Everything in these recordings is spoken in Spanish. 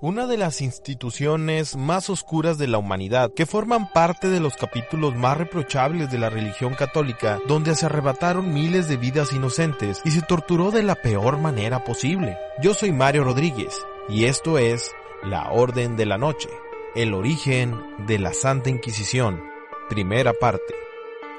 una de las instituciones más oscuras de la humanidad, que forman parte de los capítulos más reprochables de la religión católica, donde se arrebataron miles de vidas inocentes y se torturó de la peor manera posible. Yo soy Mario Rodríguez, y esto es La Orden de la Noche, el origen de la Santa Inquisición, primera parte.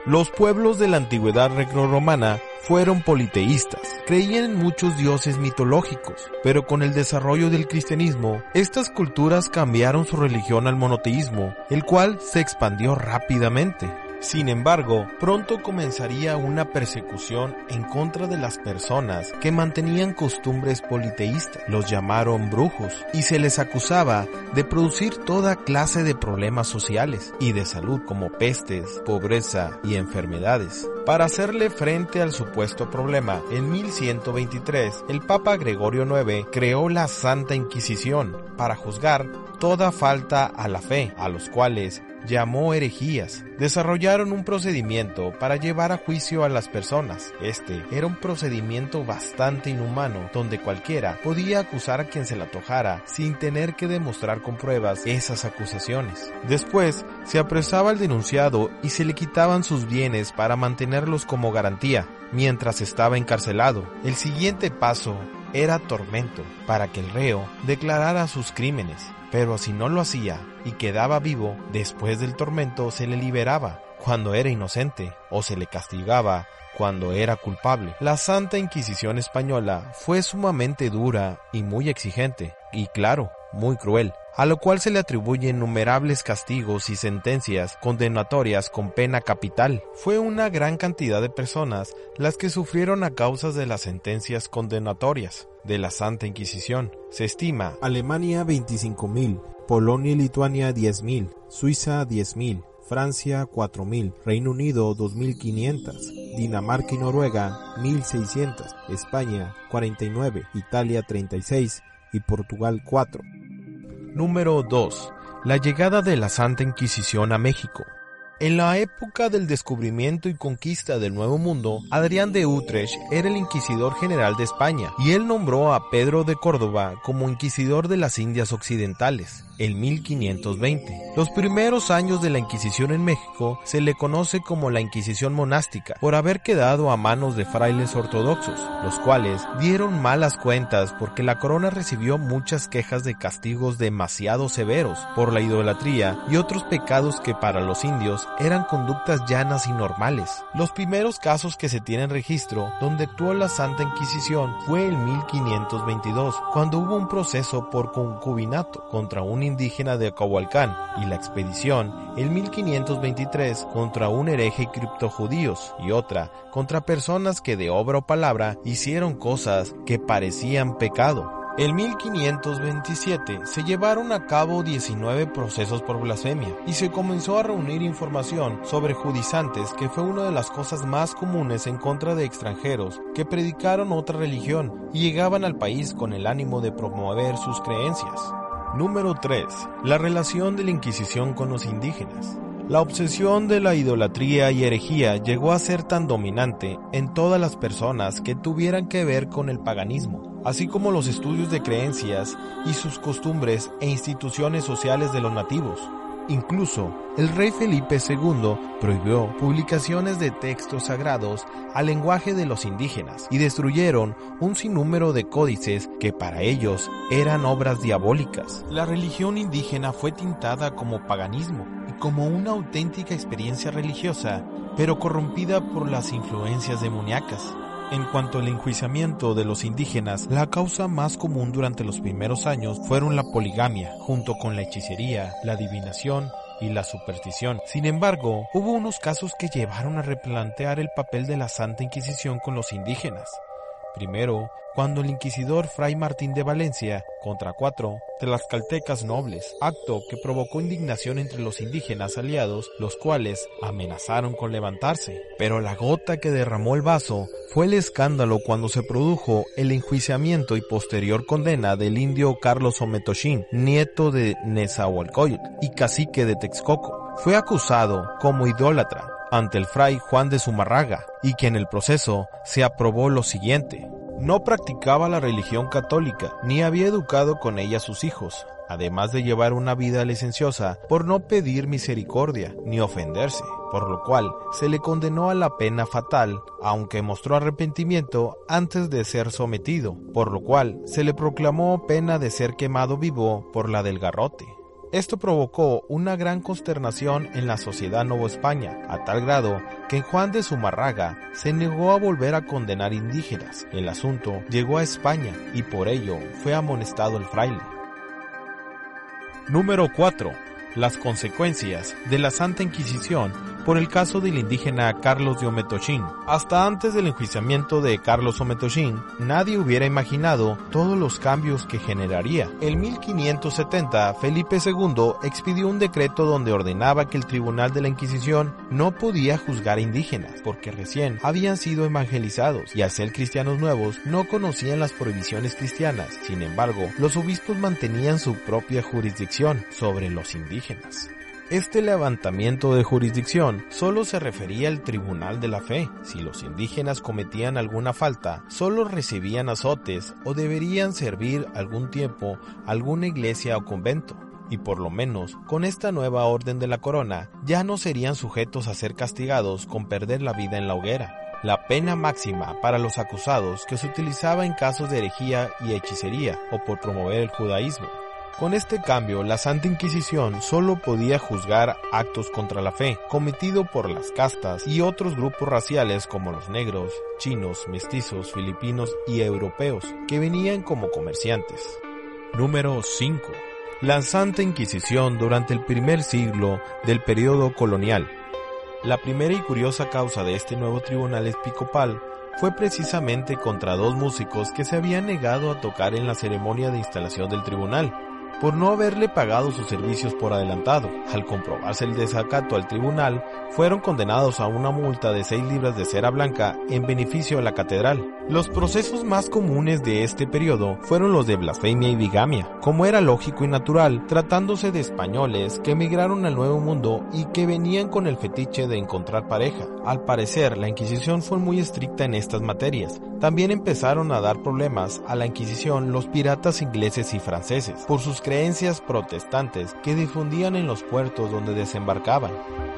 Los pueblos de la antigüedad greco-romana fueron politeístas, creían en muchos dioses mitológicos, pero con el desarrollo del cristianismo, estas culturas cambiaron su religión al monoteísmo, el cual se expandió rápidamente. Sin embargo, pronto comenzaría una persecución en contra de las personas que mantenían costumbres politeístas. Los llamaron brujos y se les acusaba de producir toda clase de problemas sociales y de salud como pestes, pobreza y enfermedades. Para hacerle frente al supuesto problema, en 1123 el Papa Gregorio IX creó la Santa Inquisición para juzgar toda falta a la fe, a los cuales llamó herejías. Desarrollaron un procedimiento para llevar a juicio a las personas. Este era un procedimiento bastante inhumano, donde cualquiera podía acusar a quien se le antojara sin tener que demostrar con pruebas esas acusaciones. Después, se apresaba al denunciado y se le quitaban sus bienes para mantenerlos como garantía, mientras estaba encarcelado. El siguiente paso era tormento, para que el reo declarara sus crímenes pero si no lo hacía y quedaba vivo, después del tormento se le liberaba cuando era inocente o se le castigaba cuando era culpable. La Santa Inquisición española fue sumamente dura y muy exigente, y claro, muy cruel, a lo cual se le atribuyen innumerables castigos y sentencias condenatorias con pena capital. Fue una gran cantidad de personas las que sufrieron a causa de las sentencias condenatorias de la Santa Inquisición. Se estima Alemania 25.000, Polonia y Lituania 10.000, Suiza 10.000, Francia 4.000, Reino Unido 2.500, Dinamarca y Noruega 1.600, España 49, Italia 36 y Portugal 4. Número 2. La llegada de la Santa Inquisición a México. En la época del descubrimiento y conquista del Nuevo Mundo, Adrián de Utrecht era el inquisidor general de España y él nombró a Pedro de Córdoba como inquisidor de las Indias Occidentales en 1520. Los primeros años de la Inquisición en México se le conoce como la Inquisición monástica por haber quedado a manos de frailes ortodoxos, los cuales dieron malas cuentas porque la corona recibió muchas quejas de castigos demasiado severos por la idolatría y otros pecados que para los indios eran conductas llanas y normales. Los primeros casos que se tienen registro donde actuó la Santa Inquisición fue en 1522, cuando hubo un proceso por concubinato contra un indígena de Coahualcán y la expedición en 1523 contra un hereje criptojudíos y otra contra personas que de obra o palabra hicieron cosas que parecían pecado. En 1527 se llevaron a cabo 19 procesos por blasfemia y se comenzó a reunir información sobre judizantes que fue una de las cosas más comunes en contra de extranjeros que predicaron otra religión y llegaban al país con el ánimo de promover sus creencias. Número 3. La relación de la Inquisición con los indígenas. La obsesión de la idolatría y herejía llegó a ser tan dominante en todas las personas que tuvieran que ver con el paganismo, así como los estudios de creencias y sus costumbres e instituciones sociales de los nativos. Incluso, el rey Felipe II prohibió publicaciones de textos sagrados al lenguaje de los indígenas y destruyeron un sinnúmero de códices que para ellos eran obras diabólicas. La religión indígena fue tintada como paganismo y como una auténtica experiencia religiosa, pero corrompida por las influencias demoníacas. En cuanto al enjuiciamiento de los indígenas, la causa más común durante los primeros años fueron la poligamia, junto con la hechicería, la adivinación y la superstición. Sin embargo, hubo unos casos que llevaron a replantear el papel de la Santa Inquisición con los indígenas. Primero, cuando el inquisidor Fray Martín de Valencia, contra cuatro de las caltecas nobles, acto que provocó indignación entre los indígenas aliados, los cuales amenazaron con levantarse. Pero la gota que derramó el vaso fue el escándalo cuando se produjo el enjuiciamiento y posterior condena del indio Carlos Ometoshin, nieto de Nezahualcóyotl y cacique de Texcoco. Fue acusado como idólatra ante el fray Juan de Zumarraga y que en el proceso se aprobó lo siguiente. No practicaba la religión católica ni había educado con ella a sus hijos, además de llevar una vida licenciosa por no pedir misericordia ni ofenderse, por lo cual se le condenó a la pena fatal, aunque mostró arrepentimiento antes de ser sometido, por lo cual se le proclamó pena de ser quemado vivo por la del garrote. Esto provocó una gran consternación en la sociedad Nueva España, a tal grado que Juan de Zumarraga se negó a volver a condenar indígenas. El asunto llegó a España y por ello fue amonestado el fraile. Número 4. Las consecuencias de la Santa Inquisición por el caso del indígena Carlos de Ometoshin. Hasta antes del enjuiciamiento de Carlos Ometoshin, nadie hubiera imaginado todos los cambios que generaría. En 1570, Felipe II expidió un decreto donde ordenaba que el Tribunal de la Inquisición no podía juzgar indígenas, porque recién habían sido evangelizados y al ser cristianos nuevos no conocían las prohibiciones cristianas. Sin embargo, los obispos mantenían su propia jurisdicción sobre los indígenas. Este levantamiento de jurisdicción solo se refería al Tribunal de la Fe. Si los indígenas cometían alguna falta, solo recibían azotes o deberían servir algún tiempo alguna iglesia o convento. Y por lo menos, con esta nueva orden de la corona, ya no serían sujetos a ser castigados con perder la vida en la hoguera. La pena máxima para los acusados que se utilizaba en casos de herejía y hechicería o por promover el judaísmo. Con este cambio, la Santa Inquisición solo podía juzgar actos contra la fe, cometido por las castas y otros grupos raciales como los negros, chinos, mestizos, filipinos y europeos, que venían como comerciantes. Número 5. La Santa Inquisición durante el primer siglo del periodo colonial. La primera y curiosa causa de este nuevo tribunal episcopal fue precisamente contra dos músicos que se habían negado a tocar en la ceremonia de instalación del tribunal, por no haberle pagado sus servicios por adelantado. Al comprobarse el desacato al tribunal, fueron condenados a una multa de 6 libras de cera blanca en beneficio de la catedral. Los procesos más comunes de este periodo fueron los de blasfemia y bigamia, como era lógico y natural, tratándose de españoles que emigraron al Nuevo Mundo y que venían con el fetiche de encontrar pareja. Al parecer, la Inquisición fue muy estricta en estas materias. También empezaron a dar problemas a la Inquisición los piratas ingleses y franceses, por sus creencias protestantes que difundían en los puertos donde desembarcaban.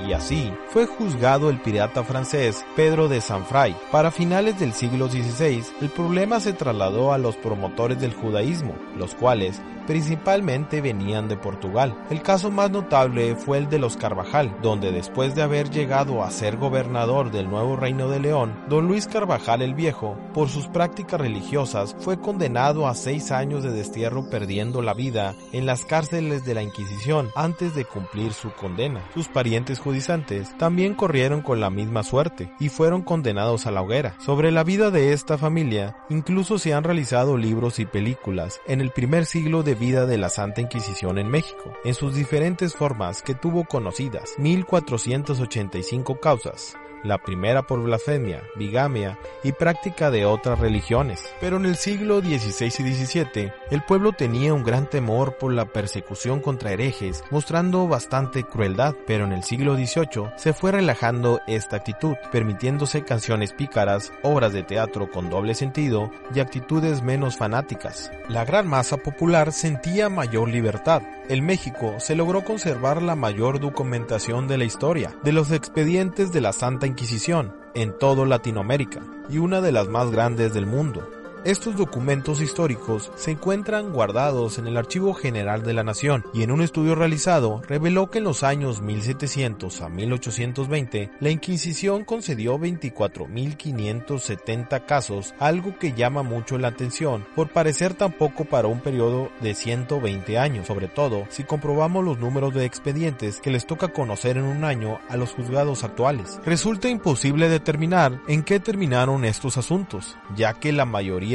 Y así fue juzgado el pirata francés Pedro de Sanfray. Para finales del siglo XVI, el problema se trasladó a los promotores del judaísmo, los cuales principalmente venían de Portugal. El caso más notable fue el de los Carvajal, donde después de haber llegado a ser gobernador del nuevo reino de León, don Luis Carvajal el Viejo, por sus prácticas religiosas, fue condenado a seis años de destierro perdiendo la vida en las cárceles de la Inquisición antes de cumplir su condena. Sus parientes judizantes también corrieron con la misma suerte y fueron condenados a la hoguera. Sobre la vida de esta familia, incluso se han realizado libros y películas en el primer siglo de vida de la Santa Inquisición en México, en sus diferentes formas que tuvo conocidas, 1485 causas, la primera por blasfemia, bigamia y práctica de otras religiones. Pero en el siglo XVI y XVII, el pueblo tenía un gran temor por la persecución contra herejes, mostrando bastante crueldad, pero en el siglo XVIII se fue relajando esta actitud, permitiéndose canciones pícaras, obras de teatro con doble sentido y actitudes menos fanáticas. La gran masa popular sentía mayor libertad. En México se logró conservar la mayor documentación de la historia, de los expedientes de la Santa Inquisición en todo Latinoamérica y una de las más grandes del mundo. Estos documentos históricos se encuentran guardados en el Archivo General de la Nación y en un estudio realizado reveló que en los años 1700 a 1820 la Inquisición concedió 24.570 casos, algo que llama mucho la atención por parecer tan poco para un periodo de 120 años, sobre todo si comprobamos los números de expedientes que les toca conocer en un año a los juzgados actuales. Resulta imposible determinar en qué terminaron estos asuntos, ya que la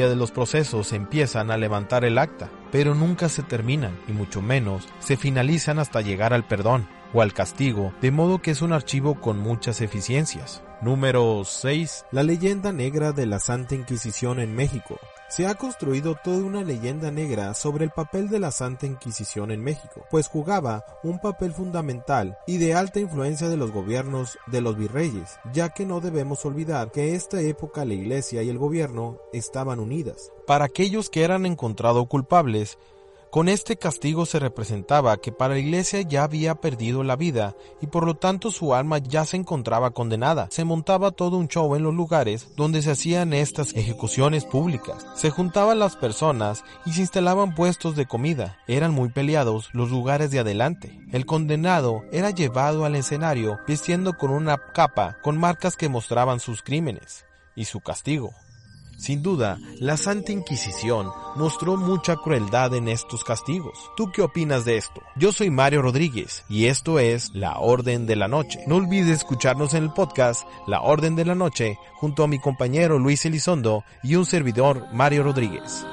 de los procesos empiezan a levantar el acta, pero nunca se terminan y mucho menos se finalizan hasta llegar al perdón o al castigo, de modo que es un archivo con muchas eficiencias. Número 6. La leyenda negra de la Santa Inquisición en México. Se ha construido toda una leyenda negra sobre el papel de la Santa Inquisición en México, pues jugaba un papel fundamental y de alta influencia de los gobiernos de los virreyes, ya que no debemos olvidar que en esta época la Iglesia y el gobierno estaban unidas. Para aquellos que eran encontrados culpables, con este castigo se representaba que para la iglesia ya había perdido la vida y por lo tanto su alma ya se encontraba condenada. Se montaba todo un show en los lugares donde se hacían estas ejecuciones públicas. Se juntaban las personas y se instalaban puestos de comida. Eran muy peleados los lugares de adelante. El condenado era llevado al escenario vistiendo con una capa con marcas que mostraban sus crímenes y su castigo. Sin duda, la Santa Inquisición mostró mucha crueldad en estos castigos. ¿Tú qué opinas de esto? Yo soy Mario Rodríguez y esto es La Orden de la Noche. No olvides escucharnos en el podcast La Orden de la Noche junto a mi compañero Luis Elizondo y un servidor Mario Rodríguez.